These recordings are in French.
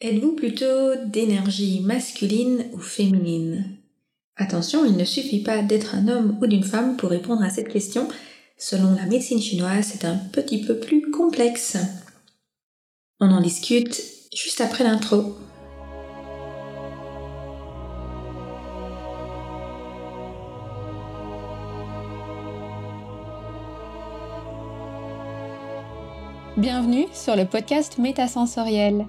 Êtes-vous plutôt d'énergie masculine ou féminine? Attention, il ne suffit pas d'être un homme ou d'une femme pour répondre à cette question. Selon la médecine chinoise, c'est un petit peu plus complexe. On en discute juste après l'intro. Bienvenue sur le podcast Métasensoriel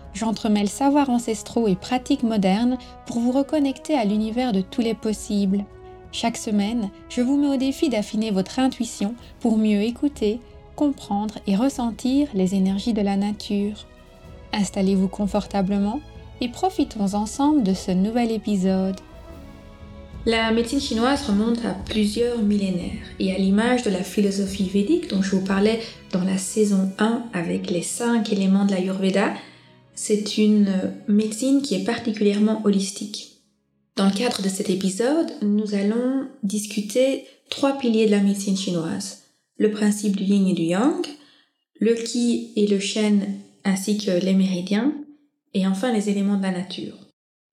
j'entremêle savoirs ancestraux et pratiques modernes pour vous reconnecter à l'univers de tous les possibles. Chaque semaine, je vous mets au défi d'affiner votre intuition pour mieux écouter, comprendre et ressentir les énergies de la nature. Installez-vous confortablement et profitons ensemble de ce nouvel épisode. La médecine chinoise remonte à plusieurs millénaires et à l'image de la philosophie védique dont je vous parlais dans la saison 1 avec les cinq éléments de l'Ayurveda, c'est une médecine qui est particulièrement holistique. Dans le cadre de cet épisode, nous allons discuter trois piliers de la médecine chinoise. Le principe du yin et du yang, le qi et le shen ainsi que les méridiens, et enfin les éléments de la nature.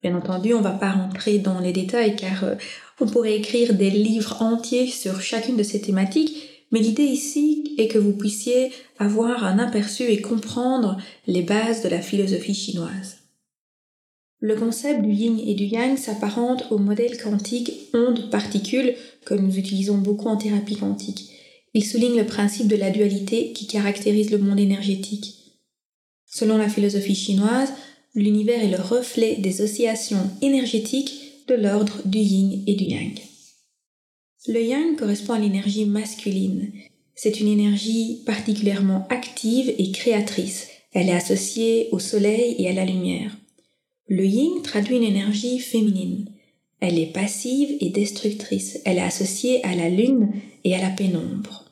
Bien entendu, on ne va pas rentrer dans les détails car euh, on pourrait écrire des livres entiers sur chacune de ces thématiques, mais l'idée ici est que vous puissiez avoir un aperçu et comprendre les bases de la philosophie chinoise. Le concept du yin et du yang s'apparente au modèle quantique onde-particule que nous utilisons beaucoup en thérapie quantique. Il souligne le principe de la dualité qui caractérise le monde énergétique. Selon la philosophie chinoise, l'univers est le reflet des oscillations énergétiques de l'ordre du yin et du yang. Le yang correspond à l'énergie masculine. C'est une énergie particulièrement active et créatrice. Elle est associée au soleil et à la lumière. Le yin traduit une énergie féminine. Elle est passive et destructrice. Elle est associée à la lune et à la pénombre.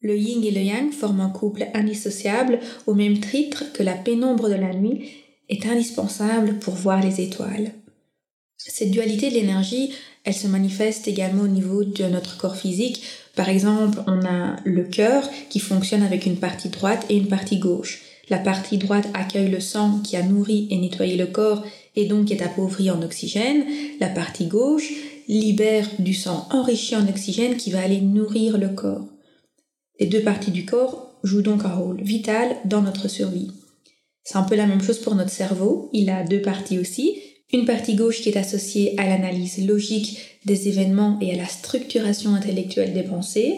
Le yin et le yang forment un couple indissociable au même titre que la pénombre de la nuit est indispensable pour voir les étoiles. Cette dualité de l'énergie, elle se manifeste également au niveau de notre corps physique. Par exemple, on a le cœur qui fonctionne avec une partie droite et une partie gauche. La partie droite accueille le sang qui a nourri et nettoyé le corps et donc est appauvri en oxygène. La partie gauche libère du sang enrichi en oxygène qui va aller nourrir le corps. Les deux parties du corps jouent donc un rôle vital dans notre survie. C'est un peu la même chose pour notre cerveau. Il a deux parties aussi une partie gauche qui est associée à l'analyse logique des événements et à la structuration intellectuelle des pensées,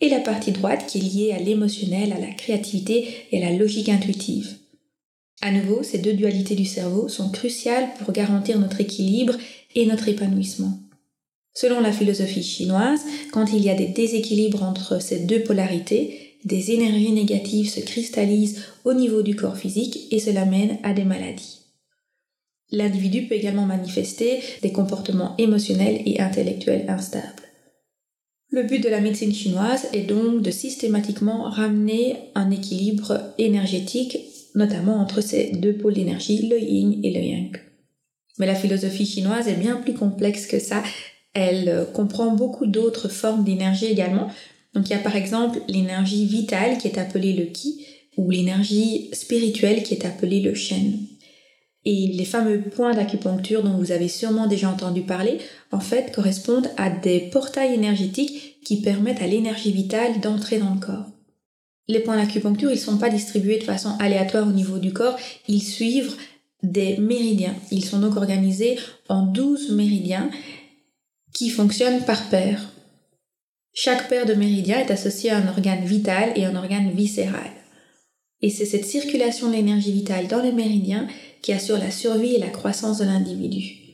et la partie droite qui est liée à l'émotionnel, à la créativité et à la logique intuitive. À nouveau, ces deux dualités du cerveau sont cruciales pour garantir notre équilibre et notre épanouissement. Selon la philosophie chinoise, quand il y a des déséquilibres entre ces deux polarités, des énergies négatives se cristallisent au niveau du corps physique et cela mène à des maladies. L'individu peut également manifester des comportements émotionnels et intellectuels instables. Le but de la médecine chinoise est donc de systématiquement ramener un équilibre énergétique, notamment entre ces deux pôles d'énergie, le yin et le yang. Mais la philosophie chinoise est bien plus complexe que ça. Elle comprend beaucoup d'autres formes d'énergie également. Donc il y a par exemple l'énergie vitale qui est appelée le qi ou l'énergie spirituelle qui est appelée le shen. Et les fameux points d'acupuncture dont vous avez sûrement déjà entendu parler, en fait, correspondent à des portails énergétiques qui permettent à l'énergie vitale d'entrer dans le corps. Les points d'acupuncture, ils ne sont pas distribués de façon aléatoire au niveau du corps, ils suivent des méridiens. Ils sont donc organisés en 12 méridiens qui fonctionnent par paire. Chaque paire de méridiens est associée à un organe vital et un organe viscéral. Et c'est cette circulation de l'énergie vitale dans les méridiens qui assure la survie et la croissance de l'individu.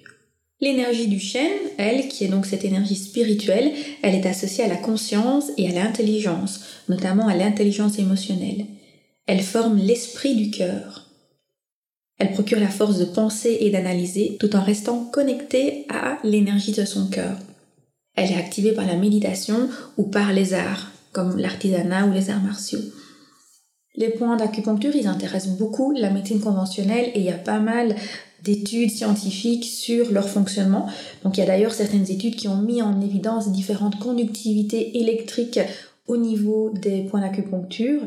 L'énergie du chêne, elle, qui est donc cette énergie spirituelle, elle est associée à la conscience et à l'intelligence, notamment à l'intelligence émotionnelle. Elle forme l'esprit du cœur. Elle procure la force de penser et d'analyser tout en restant connectée à l'énergie de son cœur. Elle est activée par la méditation ou par les arts, comme l'artisanat ou les arts martiaux. Les points d'acupuncture, ils intéressent beaucoup la médecine conventionnelle et il y a pas mal d'études scientifiques sur leur fonctionnement. Donc il y a d'ailleurs certaines études qui ont mis en évidence différentes conductivités électriques au niveau des points d'acupuncture.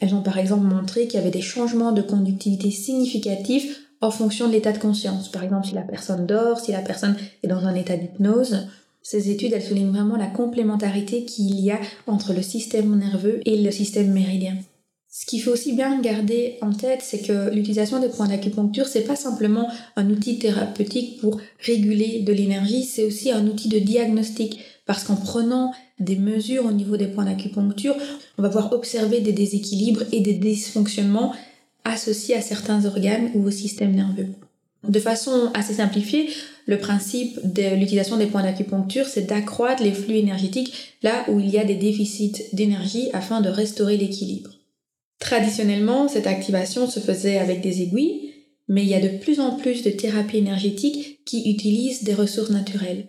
Elles ont par exemple montré qu'il y avait des changements de conductivité significatifs en fonction de l'état de conscience. Par exemple, si la personne dort, si la personne est dans un état d'hypnose. Ces études, elles soulignent vraiment la complémentarité qu'il y a entre le système nerveux et le système méridien. Ce qu'il faut aussi bien garder en tête, c'est que l'utilisation des points d'acupuncture, c'est pas simplement un outil thérapeutique pour réguler de l'énergie, c'est aussi un outil de diagnostic. Parce qu'en prenant des mesures au niveau des points d'acupuncture, on va pouvoir observer des déséquilibres et des dysfonctionnements associés à certains organes ou au système nerveux. De façon assez simplifiée, le principe de l'utilisation des points d'acupuncture, c'est d'accroître les flux énergétiques là où il y a des déficits d'énergie afin de restaurer l'équilibre. Traditionnellement, cette activation se faisait avec des aiguilles, mais il y a de plus en plus de thérapies énergétiques qui utilisent des ressources naturelles.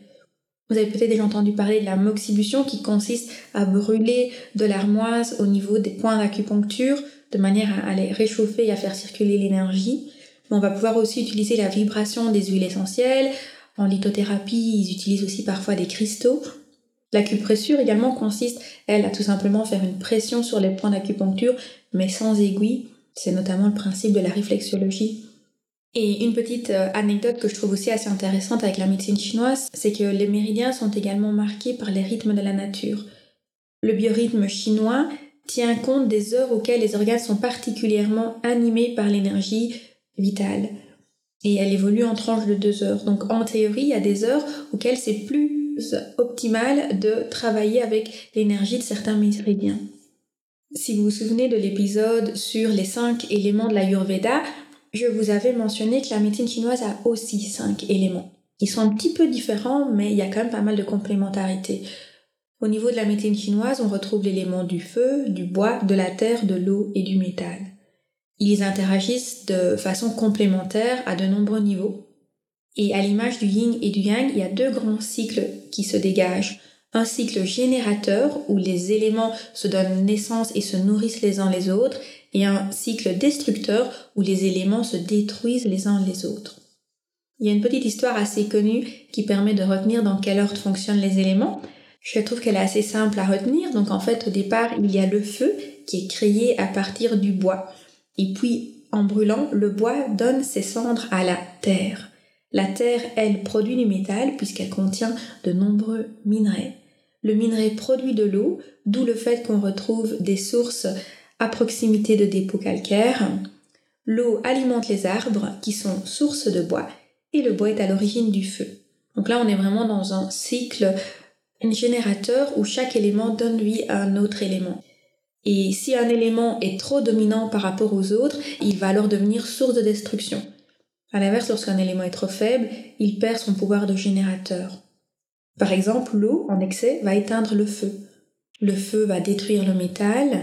Vous avez peut-être déjà entendu parler de la moxibustion qui consiste à brûler de l'armoise au niveau des points d'acupuncture de manière à les réchauffer et à faire circuler l'énergie. On va pouvoir aussi utiliser la vibration des huiles essentielles. En lithothérapie, ils utilisent aussi parfois des cristaux L'acupressure également consiste, elle, à tout simplement faire une pression sur les points d'acupuncture, mais sans aiguille. C'est notamment le principe de la réflexologie. Et une petite euh, anecdote que je trouve aussi assez intéressante avec la médecine chinoise, c'est que les méridiens sont également marqués par les rythmes de la nature. Le biorhythme chinois tient compte des heures auxquelles les organes sont particulièrement animés par l'énergie vitale. Et elle évolue en tranches de deux heures. Donc en théorie, il y a des heures auxquelles c'est plus optimal de travailler avec l'énergie de certains méridiens. Si vous vous souvenez de l'épisode sur les cinq éléments de la Yurveda, je vous avais mentionné que la médecine chinoise a aussi cinq éléments. Ils sont un petit peu différents, mais il y a quand même pas mal de complémentarité. Au niveau de la médecine chinoise, on retrouve l'élément du feu, du bois, de la terre, de l'eau et du métal. Ils interagissent de façon complémentaire à de nombreux niveaux. Et à l'image du yin et du yang, il y a deux grands cycles qui se dégagent. Un cycle générateur où les éléments se donnent naissance et se nourrissent les uns les autres, et un cycle destructeur où les éléments se détruisent les uns les autres. Il y a une petite histoire assez connue qui permet de retenir dans quel ordre fonctionnent les éléments. Je trouve qu'elle est assez simple à retenir. Donc en fait, au départ, il y a le feu qui est créé à partir du bois. Et puis, en brûlant, le bois donne ses cendres à la terre. La Terre, elle, produit du métal puisqu'elle contient de nombreux minerais. Le minerai produit de l'eau, d'où le fait qu'on retrouve des sources à proximité de dépôts calcaires. L'eau alimente les arbres qui sont sources de bois et le bois est à l'origine du feu. Donc là, on est vraiment dans un cycle générateur où chaque élément donne lui un autre élément. Et si un élément est trop dominant par rapport aux autres, il va alors devenir source de destruction. A l'inverse, lorsqu'un élément est trop faible, il perd son pouvoir de générateur. Par exemple, l'eau en excès va éteindre le feu. Le feu va détruire le métal.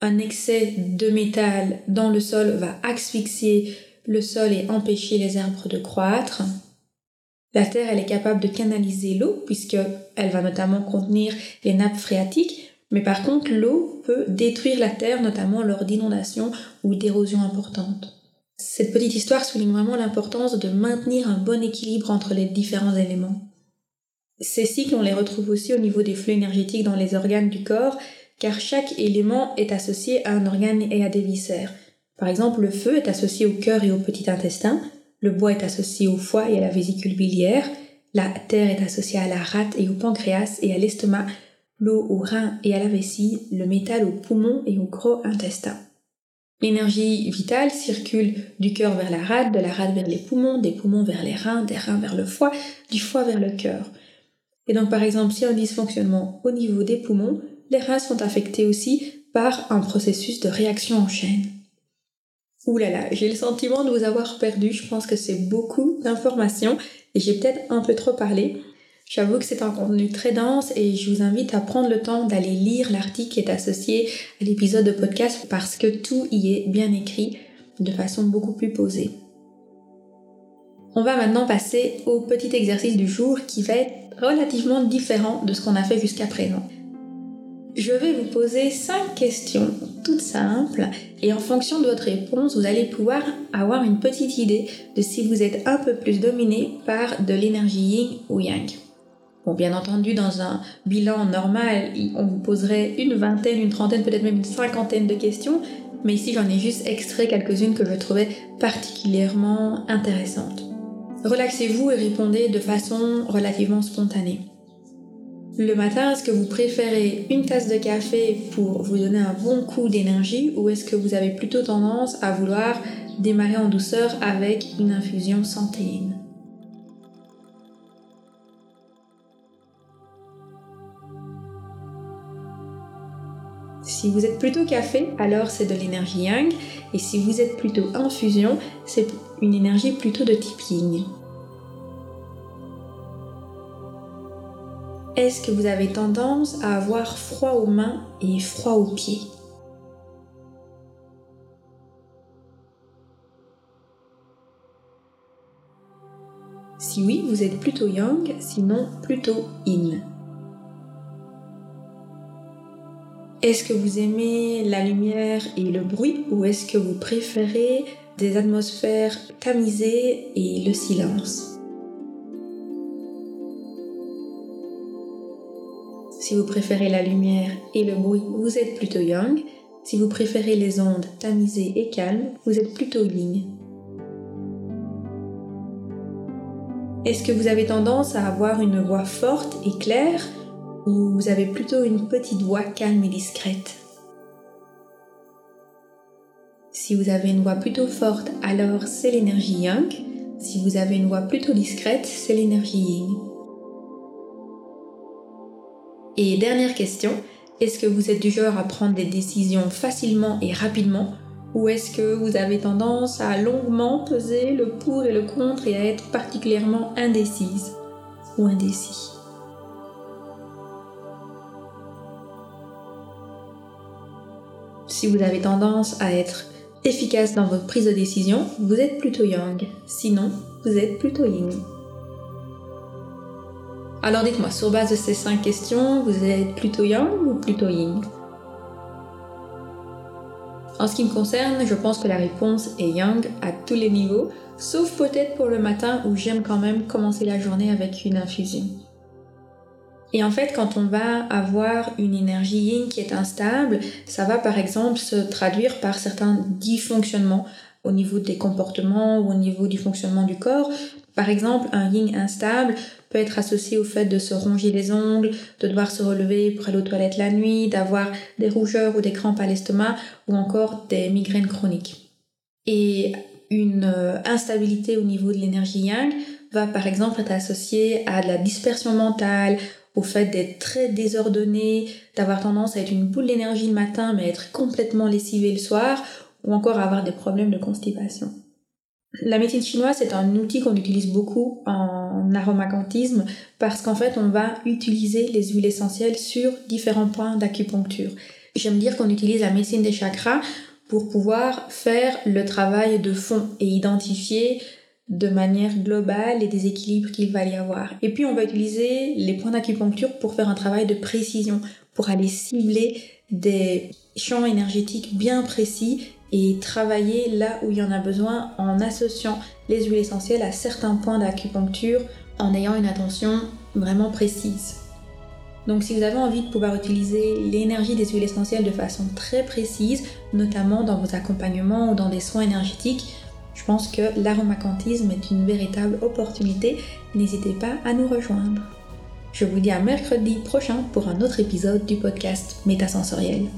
Un excès de métal dans le sol va asphyxier le sol et empêcher les arbres de croître. La terre, elle est capable de canaliser l'eau puisqu'elle va notamment contenir les nappes phréatiques, mais par contre, l'eau peut détruire la terre, notamment lors d'inondations ou d'érosions importantes. Cette petite histoire souligne vraiment l'importance de maintenir un bon équilibre entre les différents éléments. Ces cycles, on les retrouve aussi au niveau des flux énergétiques dans les organes du corps, car chaque élément est associé à un organe et à des viscères. Par exemple, le feu est associé au cœur et au petit intestin, le bois est associé au foie et à la vésicule biliaire, la terre est associée à la rate et au pancréas et à l'estomac, l'eau au rein et à la vessie, le métal au poumon et au gros intestin. L'énergie vitale circule du cœur vers la rate, de la rate vers les poumons, des poumons vers les reins, des reins vers le foie, du foie vers le cœur. Et donc par exemple, si y a un dysfonctionnement au niveau des poumons, les reins sont affectés aussi par un processus de réaction en chaîne. Ouh là là, j'ai le sentiment de vous avoir perdu, je pense que c'est beaucoup d'informations et j'ai peut-être un peu trop parlé. J'avoue que c'est un contenu très dense et je vous invite à prendre le temps d'aller lire l'article qui est associé à l'épisode de podcast parce que tout y est bien écrit. de façon beaucoup plus posée. On va maintenant passer au petit exercice du jour qui va être relativement différent de ce qu'on a fait jusqu'à présent. Je vais vous poser 5 questions toutes simples et en fonction de votre réponse, vous allez pouvoir avoir une petite idée de si vous êtes un peu plus dominé par de l'énergie yin ou yang. Bien entendu, dans un bilan normal, on vous poserait une vingtaine, une trentaine, peut-être même une cinquantaine de questions, mais ici j'en ai juste extrait quelques-unes que je trouvais particulièrement intéressantes. Relaxez-vous et répondez de façon relativement spontanée. Le matin, est-ce que vous préférez une tasse de café pour vous donner un bon coup d'énergie ou est-ce que vous avez plutôt tendance à vouloir démarrer en douceur avec une infusion sans théine Si vous êtes plutôt café, alors c'est de l'énergie yang, et si vous êtes plutôt infusion, c'est une énergie plutôt de type yin. Est-ce que vous avez tendance à avoir froid aux mains et froid aux pieds? Si oui, vous êtes plutôt yang, sinon plutôt yin. Est-ce que vous aimez la lumière et le bruit ou est-ce que vous préférez des atmosphères tamisées et le silence? Si vous préférez la lumière et le bruit, vous êtes plutôt yang. Si vous préférez les ondes tamisées et calmes, vous êtes plutôt yin. Est-ce que vous avez tendance à avoir une voix forte et claire? Ou vous avez plutôt une petite voix calme et discrète Si vous avez une voix plutôt forte, alors c'est l'énergie yang. Si vous avez une voix plutôt discrète, c'est l'énergie yin. Et dernière question, est-ce que vous êtes du genre à prendre des décisions facilement et rapidement ou est-ce que vous avez tendance à longuement peser le pour et le contre et à être particulièrement indécise ou indécis? Si vous avez tendance à être efficace dans votre prise de décision, vous êtes plutôt yang. Sinon, vous êtes plutôt yin. Alors dites-moi, sur base de ces cinq questions, vous êtes plutôt yang ou plutôt yin? En ce qui me concerne, je pense que la réponse est yang à tous les niveaux, sauf peut-être pour le matin où j'aime quand même commencer la journée avec une infusion. Et en fait, quand on va avoir une énergie yin qui est instable, ça va par exemple se traduire par certains dysfonctionnements au niveau des comportements ou au niveau du fonctionnement du corps. Par exemple, un yin instable peut être associé au fait de se ronger les ongles, de devoir se relever pour aller aux toilettes la nuit, d'avoir des rougeurs ou des crampes à l'estomac ou encore des migraines chroniques. Et une euh, instabilité au niveau de l'énergie yang va par exemple être associée à de la dispersion mentale, au fait d'être très désordonné, d'avoir tendance à être une boule d'énergie le matin mais être complètement lessivé le soir, ou encore avoir des problèmes de constipation. La médecine chinoise est un outil qu'on utilise beaucoup en aromacantisme parce qu'en fait on va utiliser les huiles essentielles sur différents points d'acupuncture. J'aime dire qu'on utilise la médecine des chakras pour pouvoir faire le travail de fond et identifier de manière globale les déséquilibres qu'il va y avoir. Et puis on va utiliser les points d'acupuncture pour faire un travail de précision, pour aller cibler des champs énergétiques bien précis et travailler là où il y en a besoin en associant les huiles essentielles à certains points d'acupuncture en ayant une attention vraiment précise. Donc si vous avez envie de pouvoir utiliser l'énergie des huiles essentielles de façon très précise, notamment dans vos accompagnements ou dans des soins énergétiques, je pense que l'aromacantisme est une véritable opportunité. N'hésitez pas à nous rejoindre. Je vous dis à mercredi prochain pour un autre épisode du podcast Métasensoriel.